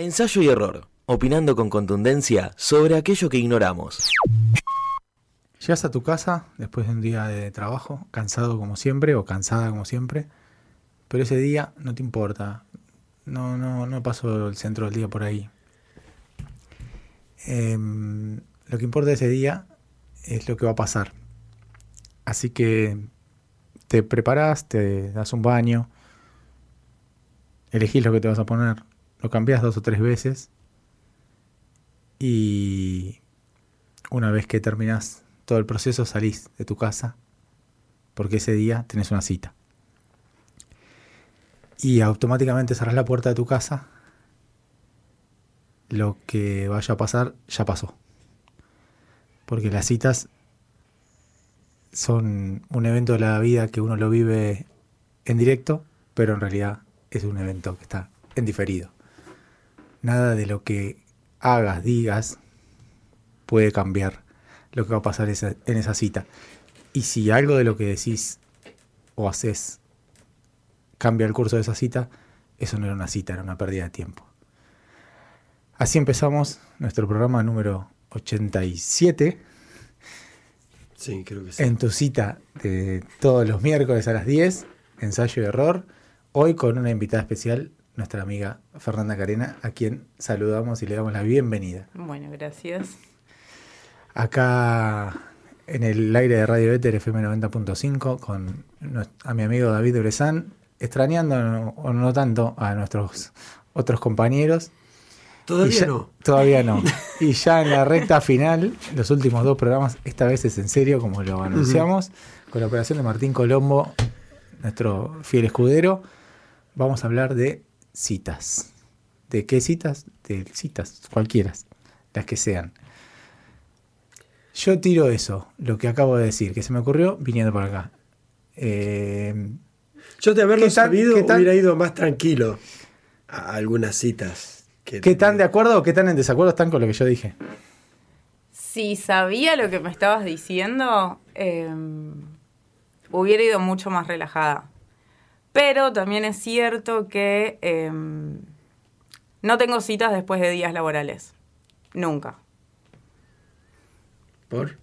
Ensayo y error, opinando con contundencia sobre aquello que ignoramos. Llegas a tu casa después de un día de trabajo, cansado como siempre o cansada como siempre, pero ese día no te importa. No, no, no paso el centro del día por ahí. Em, lo que importa ese día es lo que va a pasar. Así que te preparas, te das un baño, elegís lo que te vas a poner, lo cambias dos o tres veces y una vez que terminas todo el proceso salís de tu casa porque ese día tenés una cita. Y automáticamente cerrás la puerta de tu casa. Lo que vaya a pasar ya pasó. Porque las citas son un evento de la vida que uno lo vive en directo, pero en realidad es un evento que está en diferido. Nada de lo que hagas, digas, puede cambiar lo que va a pasar en esa cita. Y si algo de lo que decís o haces cambia el curso de esa cita, eso no era una cita, era una pérdida de tiempo. Así empezamos nuestro programa número 87. Sí, creo que sí. En tu cita de todos los miércoles a las 10, ensayo y error. Hoy con una invitada especial, nuestra amiga Fernanda Carena, a quien saludamos y le damos la bienvenida. Bueno, gracias acá en el aire de Radio Éter FM 90.5 con a mi amigo David Urezán, extrañando o no, tanto a nuestros otros compañeros. Todavía no. Todavía no. y ya en la recta final, los últimos dos programas, esta vez es en serio, como lo anunciamos, con la operación de Martín Colombo, nuestro fiel escudero, vamos a hablar de citas. ¿De qué citas? De citas, cualquiera, las que sean. Yo tiro eso, lo que acabo de decir, que se me ocurrió viniendo por acá. Eh, Yo de haberlo sabido hubiera ido más tranquilo a algunas citas. ¿Qué tan de acuerdo o qué tan en desacuerdo están con lo que yo dije? Si sabía lo que me estabas diciendo, em, hubiera ido mucho más relajada. Pero también es cierto que em, no tengo citas después de días laborales. Nunca. ¿Por?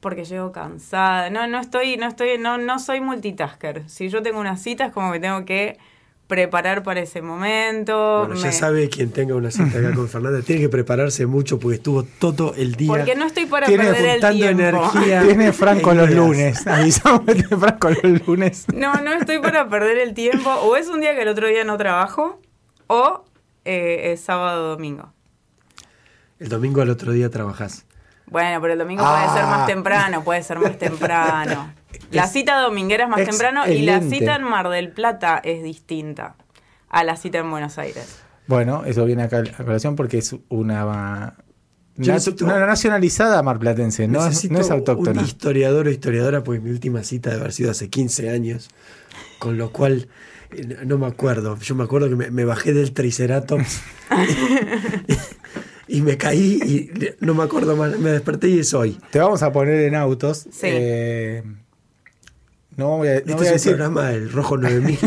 Porque llego cansada. No, no estoy, no estoy, no, no soy multitasker. Si yo tengo una cita es como que tengo que preparar para ese momento. Bueno, ya sabe quien tenga una cita acá con Fernanda, tiene que prepararse mucho porque estuvo todo el día. Porque no estoy para perder el tiempo. energía. Tiene Franco los lunes. Avisamos que tiene Franco los lunes. No, no estoy para perder el tiempo. O es un día que el otro día no trabajo, o eh, es sábado o domingo. El domingo al otro día trabajás. Bueno, pero el domingo puede ser más ah. temprano, puede ser más temprano. La cita dominguera es más temprano y la cita en Mar del Plata es distinta a la cita en Buenos Aires. Bueno, eso viene a colación porque es una una nacionalizada marplatense, no, no es autóctona. Un historiador o historiadora, pues mi última cita debe haber sido hace 15 años, con lo cual eh, no me acuerdo. Yo me acuerdo que me, me bajé del Triceratops y me caí y no me acuerdo más, me desperté y es hoy. Te vamos a poner en autos. Sí. Eh, no voy a, no voy a decir. programa del Rojo 9000.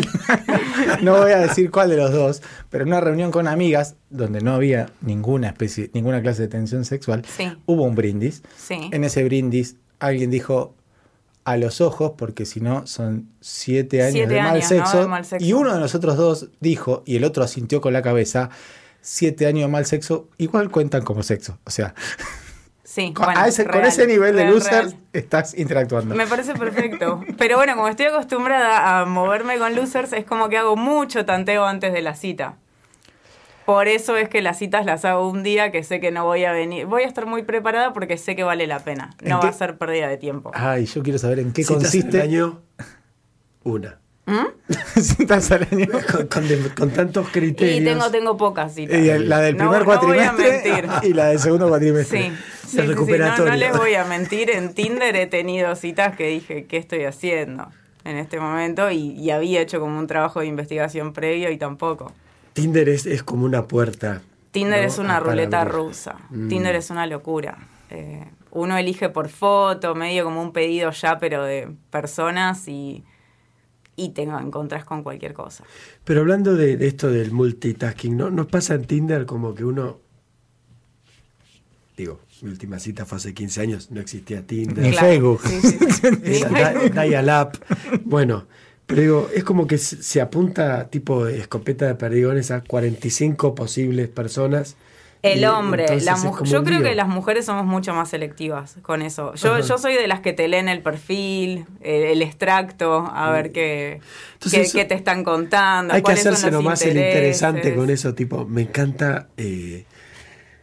no voy a decir cuál de los dos, pero en una reunión con amigas, donde no había ninguna especie, ninguna clase de tensión sexual, hubo un brindis. Sí. En ese brindis, alguien dijo a los ojos, porque si no son siete años, de, mal sexo, de mal sexo. Y uno de nosotros dos dijo, y el otro asintió con la cabeza, siete años de mal sexo, igual cuentan como sexo. O sea, sí, con, ese, con ese nivel de losers estás interactuando. Me parece perfecto. Pero bueno, como estoy acostumbrada a moverme con losers, es como que hago mucho tanteo antes de la cita. Por eso es que las citas las hago un día que sé que no voy a venir. Voy a estar muy preparada porque sé que vale la pena. No va a ser pérdida de tiempo. Ay, yo quiero saber en qué consiste. El año, una. ¿Mm? citas al año. Con, tantos criterios. Y tengo, tengo pocas citas. Y la del primer cuatrimestre y la del segundo cuatrimestre. Sí, sí, no, les voy a mentir, en Tinder he tenido citas que dije, ¿qué estoy haciendo en este momento? Y, había hecho como un trabajo de investigación previo y tampoco. Tinder es, es como una puerta. Tinder es una ruleta rusa. Mm. Tinder es una locura. Eh, uno elige por foto, medio como un pedido ya, pero de personas y y te encontrás con cualquier cosa. Pero hablando de, de esto del multitasking, ¿no? ¿Nos pasa en Tinder como que uno. Digo, mi última cita fue hace 15 años, no existía Tinder. Ni Facebook. Sí, sí, sí. Ni Era Facebook. di- dial-up. Bueno, pero digo, es como que se se apunta tipo escopeta de perdigones a 45 posibles personas. El y hombre, entonces la es mu- como yo creo lío. que las mujeres somos mucho más selectivas con eso. Yo, Ajá. yo soy de las que te leen el perfil, el, el extracto, a ver qué, Entonces qué, te están contando. Hay que hacerse nomás el interesante con eso, tipo, me encanta. eh,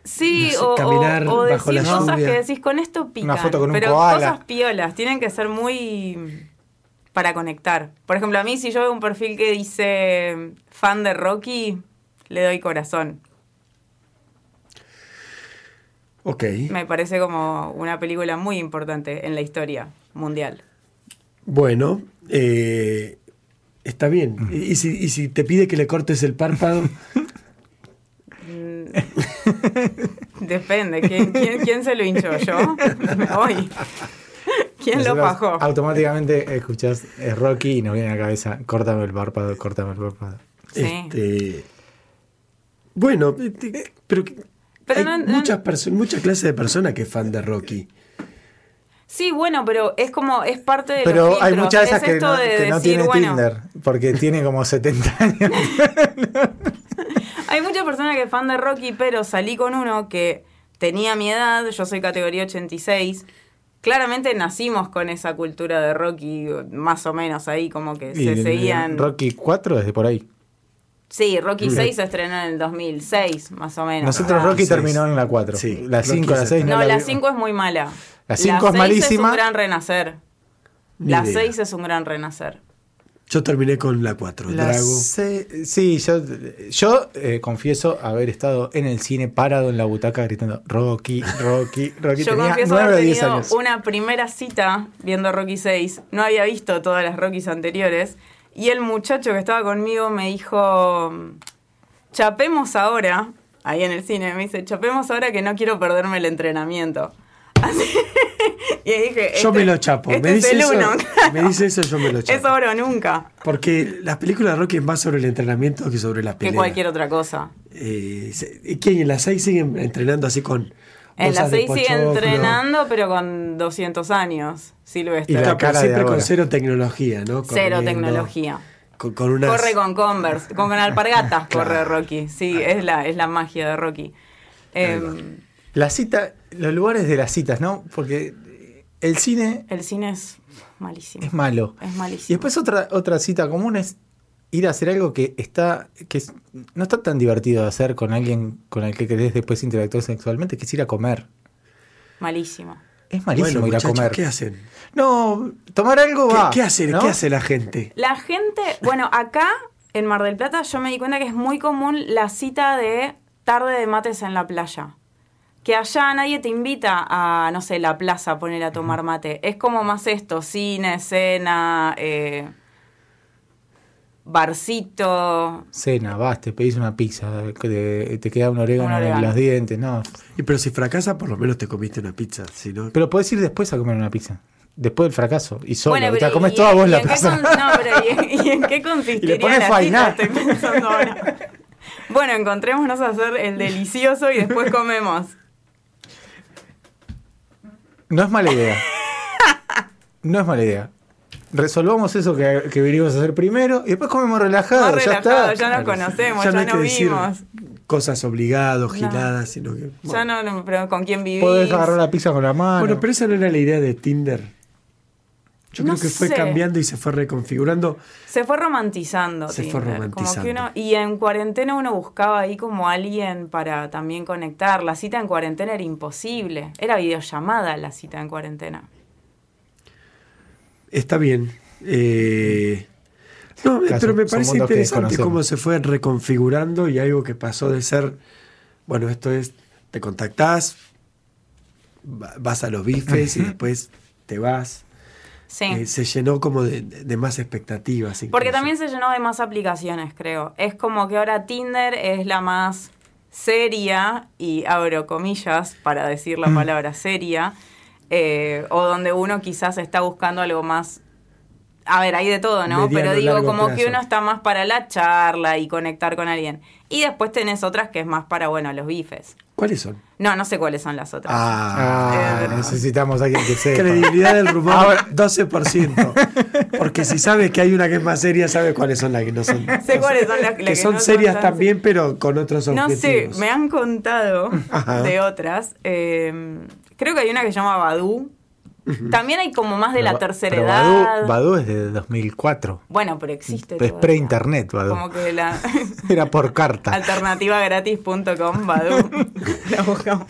Sí, no sé, o, o- caminar o bajo decir la cosas lluvia. que decís con esto pican. Una foto con un pero koala. cosas piolas, tienen que ser muy para conectar. Por ejemplo, a mí si yo veo un perfil que dice fan de Rocky, le doy corazón. Ok. Me parece como una película muy importante en la historia mundial. Bueno, eh, está bien. Mm. Y, si, y si te pide que le cortes el párpado, Mm, Depende, ¿quién, quién, quién se lo hinchó? ¿Yo? Me voy. ¿Quién lo bajó? Automáticamente escuchás eh, Rocky y nos viene a la cabeza, córtame el párpado, córtame el párpado. Sí. este, bueno, este, pero, Pero hay no- no- muchas personas, muchas clases de personas que es fan de Rocky. Sí, bueno, pero es como, es parte de Pero los hay muchas de esas Es que esto no, de que no decir, tiene bueno, Tinder, porque tiene como 70 años. Hay muchas personas que fan de Rocky, pero salí con uno que tenía mi edad, yo soy categoría 86. Claramente nacimos con esa cultura de Rocky, más o menos ahí, como que Y se el- seguían. Rocky 4 desde por ahí. Sí, Rocky 6 se estrenó en el 2006, más o menos. Nosotros Ah, Rocky terminó en la 4. Sí, la Rocky 5, la se- 6 no, No, la la vi- 5 es muy mala. La cinco es seis malísima. Es un gran renacer. Ni La idea. 6 es un gran renacer. Yo terminé con la 4, La Drago. se- sí, yo, yo eh, confieso haber estado en el cine parado en la butaca gritando Rocky, Rocky, Rocky. Yo Tenía confieso 9 o haber 10 tenido años. una primera cita viendo Rocky 6. No había visto todas las Rockies anteriores. Y el muchacho que estaba conmigo me dijo, chapemos ahora, ahí en el cine, me dice, chapemos ahora que no quiero perderme el entrenamiento. Así- y dije, Yo este- me lo chapo. este me, es dice eso, me dice eso, yo me lo Es chapo. ahora o nunca, Porque las películas de Rocky es más sobre el entrenamiento que sobre la pelea. que cualquier otra cosa. Eh, ¿Quién en las 6 siguen entrenando así con En la de 6 sigue entrenando, pero con 200 años, Y Silvestre. la claro, pero cara de siempre con cero tecnología, ¿no? Cero tecnología. Con, con unas... Corre con Converse, con, con alpargatas Claro. corre Rocky. Sí, es la, es la magia de Rocky. Eh, La cita, los lugares de las citas, ¿no? Porque el cine el cine es malísimo. es malo. Es malísimo. Y después otra, otra cita común es ir a hacer algo que está que es- no está tan divertido de hacer con alguien con el que querés después interactuar sexualmente, que es ir a comer. Malísimo. Es malísimo Bueno, ir a comer. ¿qué hacen? No, tomar algo ¿Qué, va. qué hace, ¿no? ¿Qué hace la gente? La gente, bueno, acá en Mar del Plata yo me di cuenta que es muy común la cita de tarde de mates en la playa. Que allá nadie te invita a, no sé, la plaza a poner a tomar mate. Es como más esto, cine, cena, eh, barcito. Cena, vas, te pedís una pizza, te, te queda un orégano, Un orégano. en los dientes, no. Y pero si fracasa, por lo menos te comiste una pizza. Si no, Pero podés ir después a comer una pizza. Después del fracaso. Y solo. Bueno, te comes ¿y- toda vos y la en qué pizza. con- No, pero ¿y, y en qué consistiría pones la fainá. cita? Estoy pensando ahora. Bueno, encontrémonos a hacer el delicioso y después comemos. No es mala idea. No es mala idea. Resolvamos eso que, que venimos a hacer primero y después comemos relajados. Más ya relajado, está. ya nos conocemos, ya, no hay nos que decir vimos. cosas obligados, giladas, sino que... Ya no, no, pero ¿con quién vivís? Podés agarrar la pizza con la mano. Bueno, pero esa no era la idea de Tinder. Yo No creo que fue cambiando y se fue reconfigurando. Se fue romantizando. Se fue como romantizando. que uno- y en cuarentena uno buscaba ahí como alguien para también conectar. La cita en cuarentena era imposible. Era videollamada la cita en cuarentena. Está bien. Eh, no, Caso- pero me parece interesante cómo se fue reconfigurando y algo que pasó de ser, bueno, esto es, te contactás, va- vas a los bifes y después te vas. Sí. Eh, se llenó como de, de más expectativas. Porque también se llenó de más aplicaciones, creo. Es como que ahora Tinder es la más seria, y abro comillas para decir Mm. la palabra seria, eh, o donde uno quizás está buscando algo más A ver, hay de todo, ¿no? Mediano, Pero digo, como que uno está más para la charla y conectar con alguien. Y después tenés otras que es más para, bueno, los bifes. ¿Cuáles son? No, no sé cuáles son las otras. Ah, Eh, necesitamos a alguien que sepa. Credibilidad del rumor, Ahora- 12%. Porque si sabes que hay una que es más seria, sabes cuáles son las que no son. Sé cuáles son las- las que, que son no son serias también, pero con otros No objetivos. sé, me han contado Ajá. de otras. Eh, creo que hay una que se llama Badu. También hay como más de la tercera pero edad. Badoo, Badoo es de 2004. Bueno, pero existe. Es pre-internet, Badoo. Como que la Era por carta. alternativagratis.com, Badu. La buscamos.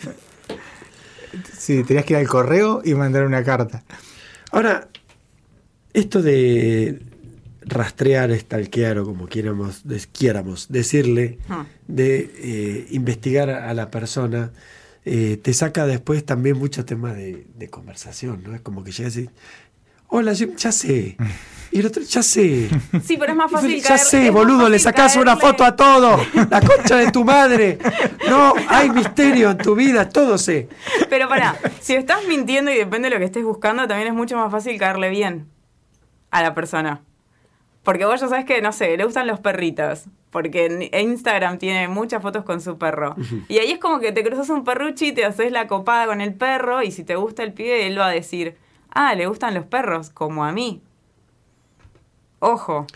Sí, tenías que ir al correo y mandar una carta. Ahora, esto de rastrear, stalkear o como quieramos, des- quieramos decirle, Hmm. de eh, investigar a la persona, eh, te saca después también muchos temas de, de conversación, ¿no? Es como que llegas y, hola, ya sé. Y el otro, ya sé. Sí, pero es más fácil ya sé, boludo, le sacás una foto a todo. La concha de tu madre. No, hay misterio en tu vida, todo sé. Pero pará, si estás mintiendo y depende de lo que estés buscando, también es mucho más fácil caerle bien a la persona. Porque vos ya sabes que, no sé, le gustan los perritos. Porque en Instagram tiene muchas fotos con su perro. Y ahí es como que te cruzas un perruchi, te haces la copada con el perro y si te gusta el pibe, él va a decir, ah, le gustan los perros, como a mí. Ojo.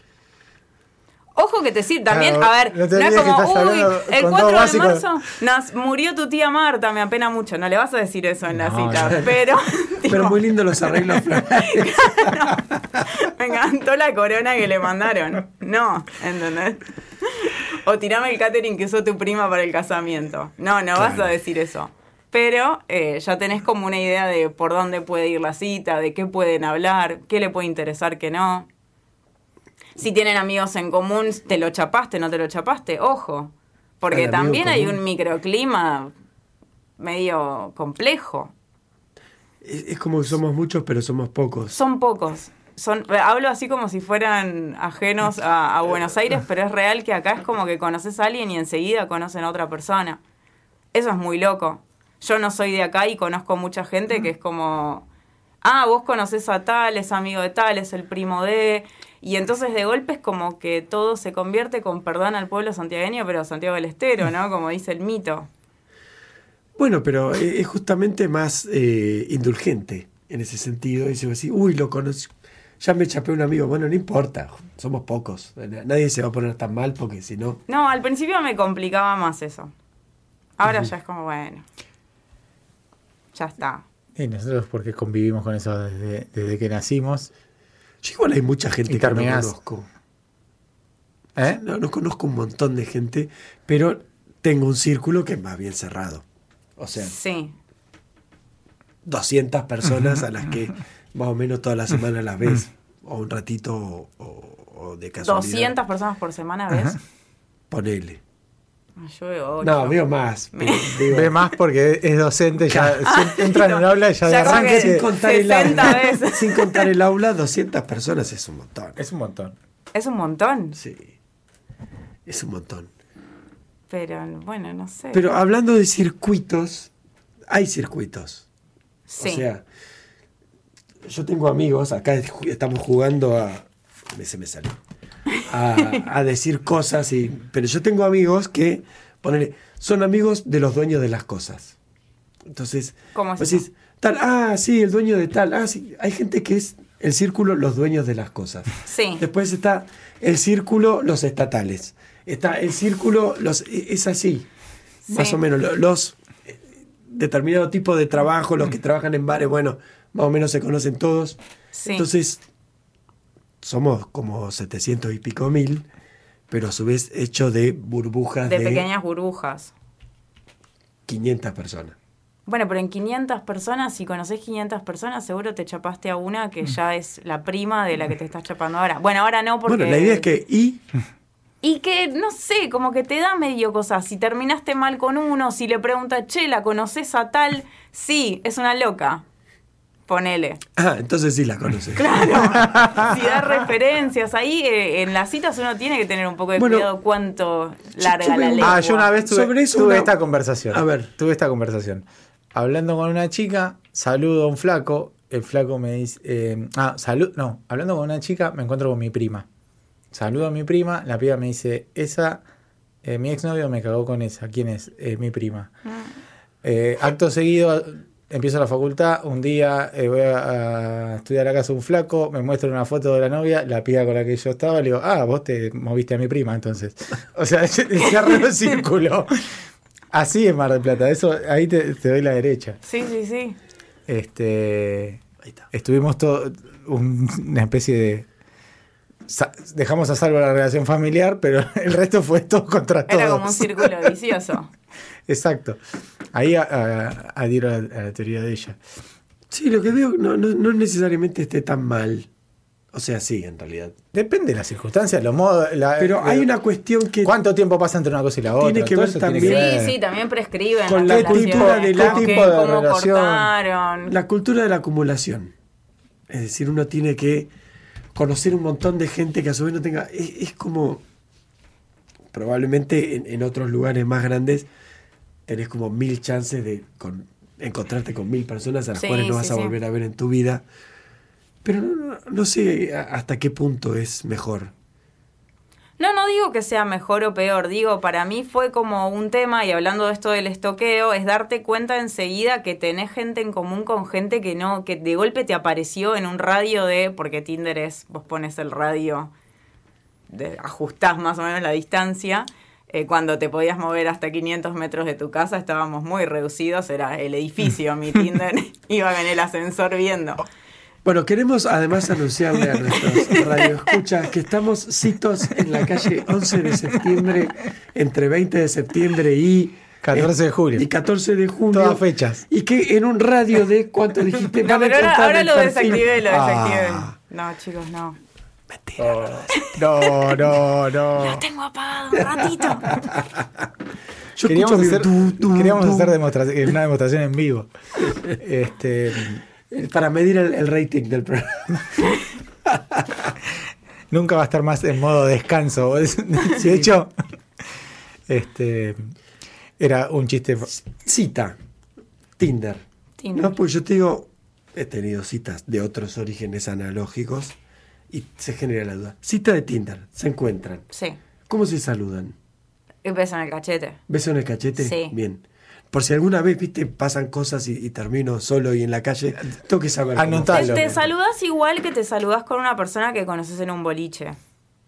Ojo que te sirve también, Claro, a ver, no es como, uy, el con 4 todo de básico". marzo nos murió tu tía Marta, me apena mucho, no le vas a decir eso en la cita, no. pero... Pero muy lindo los arreglos florales. me encantó la corona que le mandaron. No, ¿entendés? O tirame el catering que usó tu prima para el casamiento. No, no vas a decir eso. Pero eh, ya tenés como una idea de por dónde puede ir la cita, de qué pueden hablar, qué le puede interesar, qué no. Si tienen amigos en común, ¿te lo chapaste, no te lo chapaste? Ojo. Porque también hay común. un microclima medio complejo. Es, es como que somos muchos, pero somos pocos. Son pocos. Son, hablo así como si fueran ajenos a, a Buenos Aires, pero es real que acá es como que conoces a alguien y enseguida conocen a otra persona. Eso es muy loco. Yo no soy de acá y conozco mucha gente que es como, ah, vos conoces a tal, es amigo de tal, es el primo de... Y entonces de golpe es como que todo se convierte con perdón al pueblo santiagueño, pero Santiago del Estero, ¿no? Como dice el mito. Bueno, pero eh, es justamente más eh, indulgente en ese sentido. Dice así, uy, lo conocí. Ya me chapé un amigo. Bueno, no importa, somos pocos. Nadie se va a poner tan mal porque si no. No, al principio me complicaba más eso. Ahora ya es como, bueno, ya está. Y nosotros porque convivimos con eso desde, desde que nacimos. Yo igual hay mucha gente que no conozco. ¿Eh? No, no conozco un montón de gente, pero tengo un círculo que es más bien cerrado. O sea, Sí. 200 personas a las que más o menos toda la semana las ves. O un ratito o, o- o de casualidad. 200 personas por semana, ¿ves? Ajá. Ponele. Ah, Yo veo. No, veo más. Digo, Ve más porque es docente, ya entra en un aula y ya de Ya arranque. creo que sin contar el 60 aula. veces. Sin contar el aula, 200 personas es un montón. Es un montón. Es un montón. Sí. Es un montón. Pero bueno, no sé. Pero hablando de circuitos, hay circuitos. sí. O sea, yo tengo amigos, acá estamos jugando a. me- Se me salió. A, a decir cosas, y, pero yo tengo amigos que, ponele, son amigos de los dueños de las cosas. Entonces, ¿Cómo es decís, tal, ah, sí, el dueño de tal, ah, sí. Hay gente que es el círculo los dueños de las cosas. Sí. Después está el círculo los estatales. Está el círculo los e- es así. Más Sí. o menos lo- los eh, determinado tipo de trabajo, los que trabajan en bares, bueno, más o menos se conocen todos. Sí. Entonces somos como 700 y pico mil, pero a su vez hecho de burbujas de de, pequeñas burbujas. 500 personas. Bueno, pero en 500 personas, si conoces 500 personas, seguro te chapaste a una que ya es la prima de la que te estás chapando ahora. Bueno, ahora no porque... Bueno, la idea es que y Y que, no sé, como que te da medio cosas. Si terminaste mal con uno, si le preguntas, che, ¿la conoces a tal? Sí, es una loca. Ponele. ah, entonces sí la conoces. Claro. si da referencias. Ahí eh, en las citas uno tiene que tener un poco de Bueno, cuidado cuánto yo larga tuve la lengua. Ah, yo una vez tuve, Sobre eso tuve una- esta conversación. A ver. Tuve esta conversación. Hablando con una chica, saludo a un flaco el flaco me dice, eh, ah, salud, no, hablando con una chica, me encuentro con mi prima. Saludo a mi prima, la piba me dice, esa, eh, mi exnovio me cagó con esa, ¿quién es? Eh, mi prima. Eh, acto seguido, empiezo la facultad, un día eh, voy a, a estudiar a casa de un flaco, me muestra una foto de la novia, la piba con la que yo estaba, le digo, ah, vos te moviste a mi prima entonces. O sea, se cerró el círculo. Así es Mar del Plata, eso ahí te, te doy la derecha. Sí, sí, sí. Este, Ahí está. estuvimos todo un- una especie de dejamos a salvo la relación familiar, pero el resto fue todo contra todos. Era como un círculo vicioso. Exacto. Ahí a- a- adhiero a, la- a la teoría de ella. Sí, lo que veo no, no, no necesariamente esté tan mal. O sea, sí, en realidad. Depende de las circunstancias, los modos. la- Pero hay una cuestión que ¿Cuánto tiempo pasa entre una cosa y la otra? Tiene que ver también- Sí, que ver. sí, también prescriben Con la cultura de la- como ¿Qué que tipo de cómo relación? cortaron. la cultura de la acumulación. Es decir, uno tiene que conocer un montón de gente que a su vez no tenga. Es, es como. Probablemente en, en otros lugares más grandes tenés como mil chances de con- encontrarte con mil personas a las Sí, cuales no vas sí, a volver a ver en tu vida. Pero no, no- no sé hasta qué punto es mejor. No, no digo que sea mejor o peor, digo, para mí fue como un tema, y hablando de esto del estoqueo, es darte cuenta enseguida que tenés gente en común con gente que no, que de golpe te apareció en un radio de, porque Tinder es, vos pones el radio, de, ajustás más o menos la distancia, eh, cuando te podías mover hasta 500 metros de tu casa estábamos muy reducidos, era el edificio, mi Tinder, iba en el ascensor viendo. Bueno, queremos además anunciarle a nuestros radioescuchas que estamos citos en la calle 11 de septiembre, entre 20 de septiembre y 14 de julio. Y 14 de junio. Todas fechas. Y que en un radio de cuánto dijiste. No, pero ahora, ahora lo perfil. desactivé, lo desactivé. Ah, No, chicos, no. No, no, no. Tengo apagado un ratito. yo Queríamos, escucho hacer, queríamos hacer demostración- una demostración en vivo. Este, para medir el, el rating del programa. nunca va a estar más en modo descanso. De hecho, este, era un chiste. Cita. Tinder. Tinder. No, pues yo te digo, he tenido citas de otros orígenes analógicos y se genera la duda. Cita de Tinder. Se encuentran. Sí. ¿Cómo se saludan? Y beso en el cachete. ¿Beso en el cachete? Sí. Bien. Por si alguna vez, viste, pasan cosas y, y termino solo y en la calle, tengo que saber. Anotalo. Te, te saludas igual que te saludas con una persona que conoces en un boliche.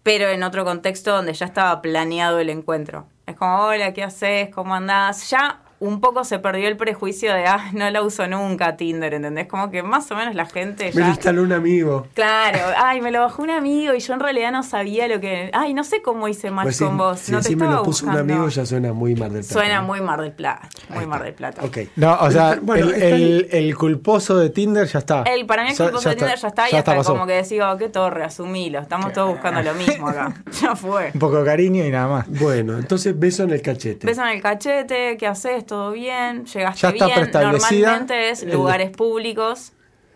Pero en otro contexto donde ya estaba planeado el encuentro. Es como, hola, ¿qué haces? ¿Cómo andás? Ya un poco se perdió el prejuicio de, ah, no la uso nunca Tinder, ¿entendés? Como que más o menos la gente Me lo ya... instaló un amigo. Claro, ay, me lo bajó un amigo y yo en realidad no sabía lo que... Ay, no sé cómo hice match Pues si, con vos. si no te me lo puso un amigo, ya suena muy Mar del Plata. Suena ¿no? muy Mar del Plata. Muy Mar del Plata. Ok. No, o sea, Bueno, el, está el- el culposo de Tinder ya está. El, para mí el Ya- culposo de Tinder ya está y hasta pasó. como que decís, oh, qué torre, asumilo. Estamos todos buscando lo mismo acá. ya fue. Un poco de cariño y nada más. Bueno, entonces beso en el cachete. Beso en el cachete, ¿qué haces? ¿Todo bien? ¿Llegaste Ya está bien? Normalmente es lugares públicos,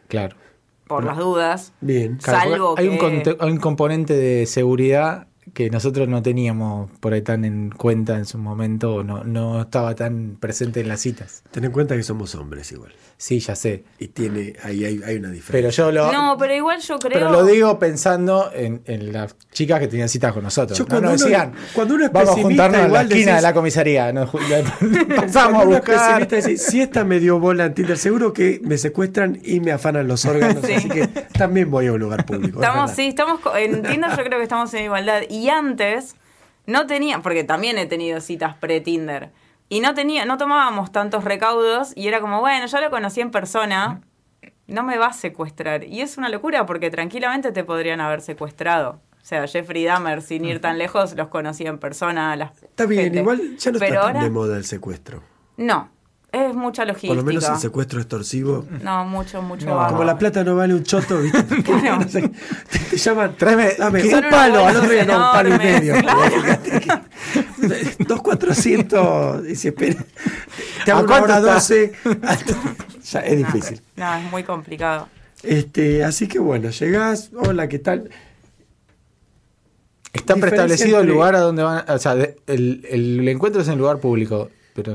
Claro. por las dudas. Bien. Claro, Salvo hay, un que- conte- hay un componente de seguridad que nosotros no teníamos por ahí tan en cuenta en su momento, o no, no estaba tan presente en las citas. Ten en cuenta que somos hombres igual. Sí, ya sé. Y tiene, ahí hay, hay una diferencia. Pero yo lo, No, pero igual yo creo... pero lo digo pensando en, en las chicas que tenían citas con nosotros. Yo no cuando nos uno- decían, cuando uno es vamos a juntarnos en la esquina decís- de la comisaría. Nos pasamos a es buscar. decís, si esta me dio bola en Tinder, seguro que me secuestran y me afanan los órganos, Sí. así que también voy a un lugar público. es Estamos, verdad. sí, estamos co- en Tinder yo creo que estamos en igualdad. Y antes no tenía, porque también he tenido citas pre-Tinder. Y no tenía, no tomábamos tantos recaudos y era como, bueno, ya lo conocí en persona, no me va a secuestrar. Y es una locura porque tranquilamente te podrían haber secuestrado. O sea, Jeffrey Dahmer, sin ir tan lejos, los conocí en persona. Las Está bien, gente. igual ya no Pero está tan ahora, de moda el secuestro. No, es mucha logística. Por lo menos el secuestro extorsivo. No, mucho, mucho. No. Como la plata no vale un choto, ¿viste? No sé, te, te llaman, Tráeme- dame un palo, al otro día no, un palo y medio. claro. Dos cuatrocientos y se espera. Te ¿A hago una hora doce. Ya es difícil. No, es muy complicado. Este, así que bueno, llegás, hola, ¿qué tal? Está preestablecido el lugar a donde van. O sea, de- el, el encuentro es en lugar público. Pero,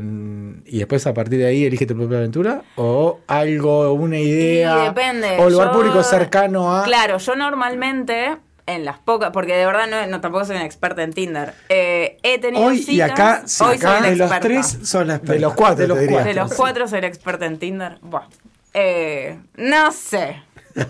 ¿Y después a partir de ahí elige tu propia aventura? ¿O algo, una idea. Y depende. O lugar Yo- público cercano a. Claro, yo normalmente, en las pocas, porque de verdad no, no, tampoco soy una experta en Tinder. eh, he tenido Hoy citas. y acá, sí, hoy acá soy de los experta. tres son las De los cuatro, De los te diría. cuatro. De los sí. cuatro soy la experta en Tinder. Buah. Eh, no sé.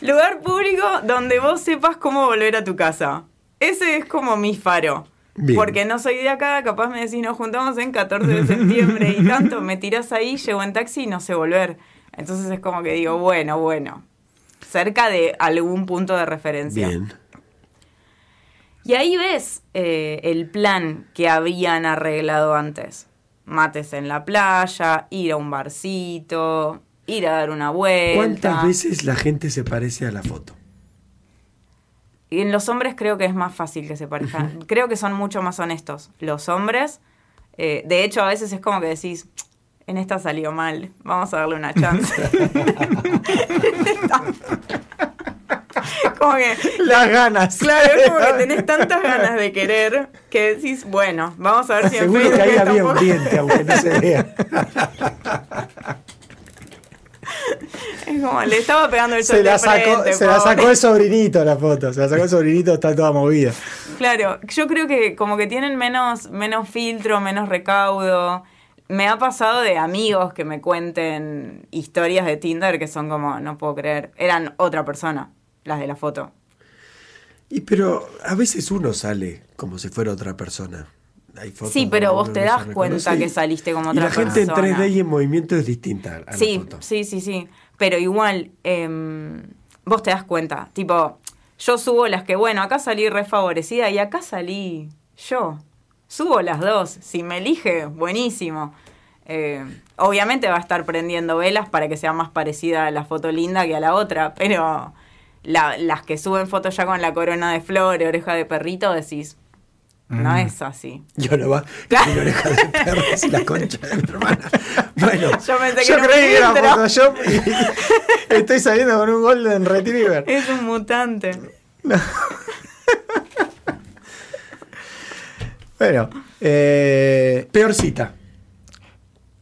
Lugar público donde vos sepas cómo volver a tu casa. Ese es como mi faro. Bien. Porque no soy de acá, capaz me decís, nos juntamos en 14 de septiembre y tanto, me tirás ahí, llego en taxi y no sé volver. Entonces es como que digo, bueno, bueno. Cerca de algún punto de referencia. Bien. Y ahí ves eh, el plan que habían arreglado antes. Mates en la playa, ir a un barcito, ir a dar una vuelta. ¿Cuántas veces la gente se parece a la foto? Y en los hombres creo que es más fácil que se parezcan. Creo que son mucho más honestos. Los hombres, eh, de hecho, a veces es como que decís, en esta salió mal, vamos a darle una chance. como que, Las ganas. claro, es como que tenés tantas ganas de querer que decís, bueno, vamos a ver si en Seguro que ahí había un tampoco- diente, aunque no se vea. Es como, le estaba pegando el sol Se la, de sacó, frente, se la pobre. sacó el sobrinito la foto. Se la sacó el sobrinito, está toda movida. Claro, yo creo que como que tienen menos, menos filtro, menos recaudo. Me ha pasado de amigos que me cuenten historias de Tinder que son como, no puedo creer, eran otra persona, las de la foto. Y pero a veces uno sale como si fuera otra persona. Hay fotos Sí, pero vos te das cuenta que y- saliste como Y otra la gente en persona. 3D y en movimiento es distinta a Sí, la foto. sí, sí, sí. Pero igual, em, vos te das cuenta. Tipo, yo subo las que, bueno, acá salí refavorecida y acá salí yo. Subo las dos. Si me elige, buenísimo. Eh, obviamente va a estar prendiendo velas para que sea más parecida a la foto linda que a la otra, pero la- las que suben fotos ya con la corona de flores, oreja de perrito, decís, no Mm. es así. Yo no va Claro. con oreja de perro y la concha de mi hermana. Bueno, Yo pensé que Yo creí que era filtro. Photoshop y estoy saliendo con un Golden Retriever. Es un mutante. Bueno, eh, peor cita.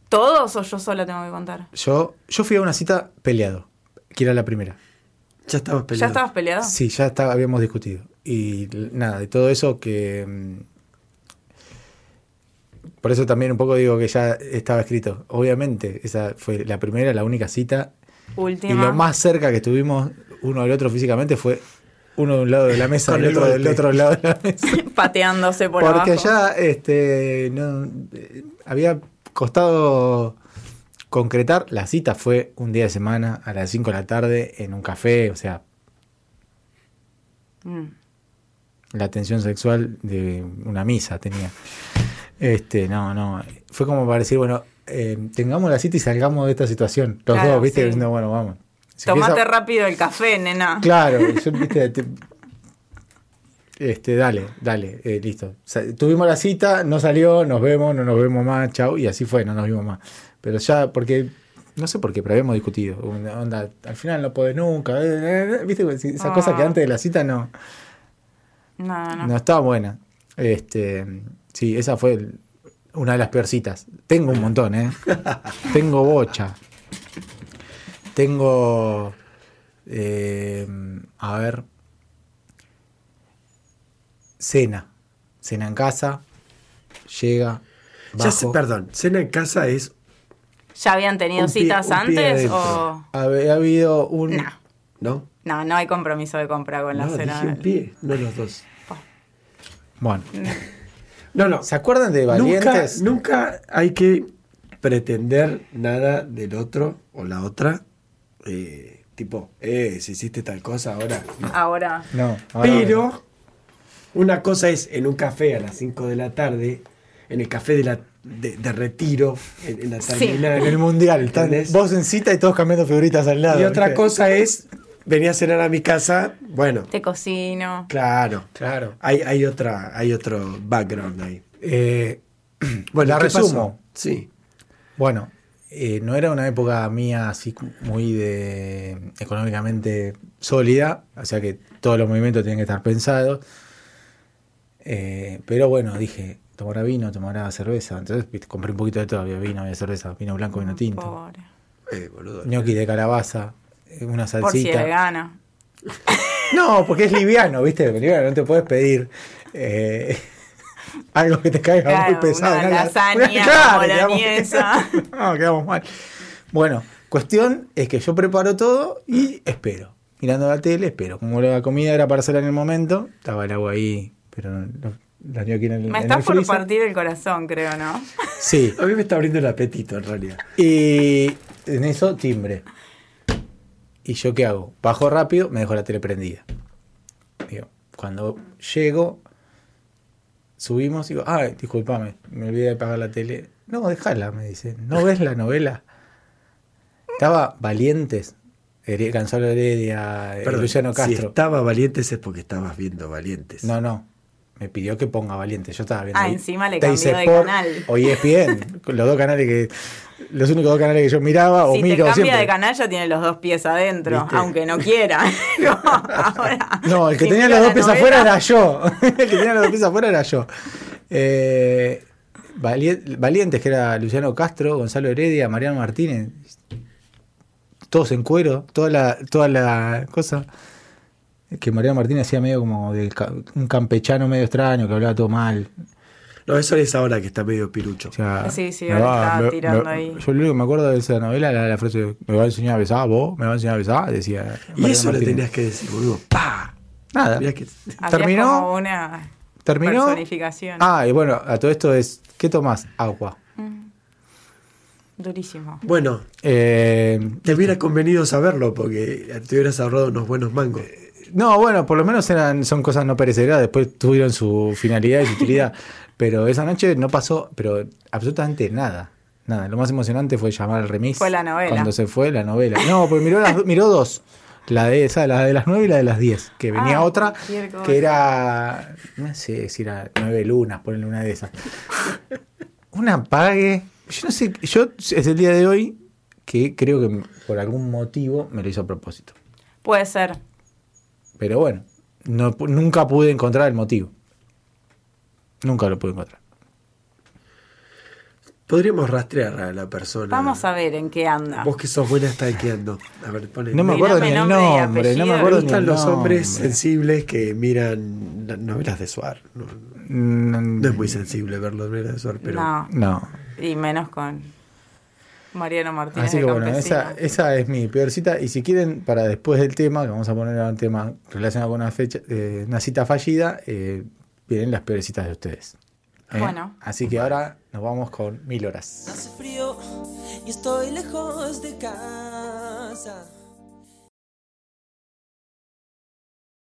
¿Todos o yo sola tengo que contar? yo, yo fui a una cita peleado, que era la primera. Ya estabas ¿Ya peleado. estabas peleado? Sí, ya estaba, habíamos discutido. Y nada, de todo eso que... mm, Por eso también un poco digo que ya estaba escrito. Obviamente, esa fue la primera, la única cita. Última. Y lo más cerca que estuvimos uno del otro físicamente fue uno de un lado de la mesa y el otro del otro lado de la mesa. pateándose por Porque abajo. ya este, no, eh, había costado concretar. La cita fue un día de semana a las 5 de la tarde en un café. O sea, Mm. La tensión sexual de una misa tenía. Este, no, no. Fue como para decir, bueno, eh, tengamos la cita y salgamos de esta situación. Los Claro, dos, ¿viste? sí. Diciendo, bueno, vamos. Tomate empieza- rápido el café, nena. Claro, yo, viste, te- este, dale, dale, eh, listo. Tuvimos la cita, no salió, nos vemos, no nos vemos más, chau, y así fue, no nos vimos más. Pero ya, porque, no sé por qué, pero habíamos discutido. Onda, al final no podés nunca, eh, viste, esa Ah. cosa que antes de la cita no, No, no. no estaba buena. Este, sí, esa fue el- una de las peorcitas. Tengo un montón, ¿eh? Tengo bocha. Tengo. eh, a ver. Cena. Cena en casa. Llega. Ya sé, perdón, cena en casa es. ¿Ya habían tenido citas pie antes o...? Había habido un. No. ¿No? No, no hay compromiso de compra con la No, cena. dije un pie, no los dos. Bueno. No, no. ¿Se acuerdan de Nunca, Valientes? nunca hay que pretender nada del otro o la otra. eh, tipo, eh, si hiciste tal cosa ahora. no. Ahora, No. ahora- Pero una cosa es en un café a las 5 de la tarde, en el café de, la, de, de retiro, en, en la Sí. terminal. En el mundial. están ¿Entendés? vos en cita y todos cambiando figuritas al lado. Y otra ¿viste? cosa es, venía a cenar a mi casa, bueno, te cocino. claro. Claro. Hay, hay, otra, hay otro background ahí. Eh, Bueno, la ¿qué resumo. pasó? Sí. Bueno, eh, no era una época mía así muy de económicamente sólida, o sea que todos los movimientos tienen que estar pensados. Eh, pero bueno, dije, tomará vino, tomará cerveza. Entonces viste, compré un poquito de todo, había vino, había cerveza, vino blanco, vino tinto, Pobre. Eh, boludo. gnocchi de calabaza, una Por si salsita. vegano. No, porque es liviano, ¿viste? Liviano, no te puedes pedir eh, algo que te caiga Claro, muy pesado. una la- lasaña Claro, boloñesa. quedamos- no, quedamos mal. Bueno, cuestión es que yo preparo todo y espero. Mirando la tele, espero. Como la comida era para hacer en el momento, estaba el agua ahí, pero no, no- la tenía aquí en el, Me el por freezer. partir el corazón, creo, ¿no? Sí, A mí me está abriendo el apetito en realidad. y en eso timbre. ¿Y yo qué hago? Bajo rápido, me dejo la tele prendida. Digo, cuando llego, subimos, digo, ah, discúlpame, me olvidé de apagar la tele. No, déjala, me dice. ¿No ves la novela? Estaba Valientes, Gonzalo Heredia, eh, Perdón, Luciano Si Castro. estaba Valientes es porque estabas viendo Valientes. No, no. Me pidió que ponga Valientes. Yo estaba viendo. Ah, ahí encima le cambió de canal. O ESPN. los dos canales que. Los únicos dos canales que yo miraba o si te miro cambia siempre. de canal ya tiene los dos pies adentro, ¿Viste? aunque no quiera. No, ahora, No, el que si tenía los dos pies novela, afuera era yo. el que tenía los dos pies afuera era yo. Eh, Valien- Valientes, que era Luciano Castro, Gonzalo Heredia, Mariano Martínez. Todos en cuero, toda la, toda la cosa. Que Mariano Martínez hacía medio como de un campechano medio extraño, que hablaba todo mal. No, eso es ahora que está medio pirucho. O sea, Sí, sí, me ahora va- me- tirando me- ahí. Yo lo único que me acuerdo de esa novela era la frase: ¿Me va a enseñar a besar vos? ¿Me va a enseñar a besar? Decía. Y Mariano eso le tenías que decir, boludo. ¡Pa! Nada. Que. terminó. como una Terminó. personificación. Ah, y bueno, a todo esto es. ¿Qué tomás? Agua. Durísimo. Bueno, Eh, te hubiera convenido saberlo porque te hubieras ahorrado unos buenos mangos. No, bueno, por lo menos eran, son cosas no perecederas. Después tuvieron su finalidad y su utilidad. pero esa noche no pasó, pero absolutamente nada. Nada. Lo más emocionante fue llamar al remis. Fue la novela. Cuando se fue la novela. No, porque miró, las miró dos. La de esa, la de las nueve y la de las diez. Que venía Ah, otra que era. No sé si era nueve lunas, ponerle una de esas. Una pague. Yo no sé, yo es el día de hoy que creo que por algún motivo me lo hizo a propósito. Puede ser. Pero bueno, no, pu- nunca pude encontrar el motivo. Nunca lo pude encontrar. Podríamos rastrear a la persona. Vamos a ver en qué anda. Vos que sos buena stalkeando. A ver, ponele. No me acuerdo ni el nombre nombre, no me acuerdo ni el los nombre. hombres sensibles que miran las novelas de Suar. No, Mm, no es muy sensible ver las novelas de Suar, pero. No, No. y menos con Mariano Martínez Así que bueno, esa, esa es mi peor cita. Y si quieren, para después del tema, que vamos a poner ahora un tema relacionado con una fecha, eh, una cita fallida, eh, vienen las peores citas de ustedes. ¿eh? Bueno. Así que ahora nos vamos con mil horas. Hace frío y estoy lejos de casa.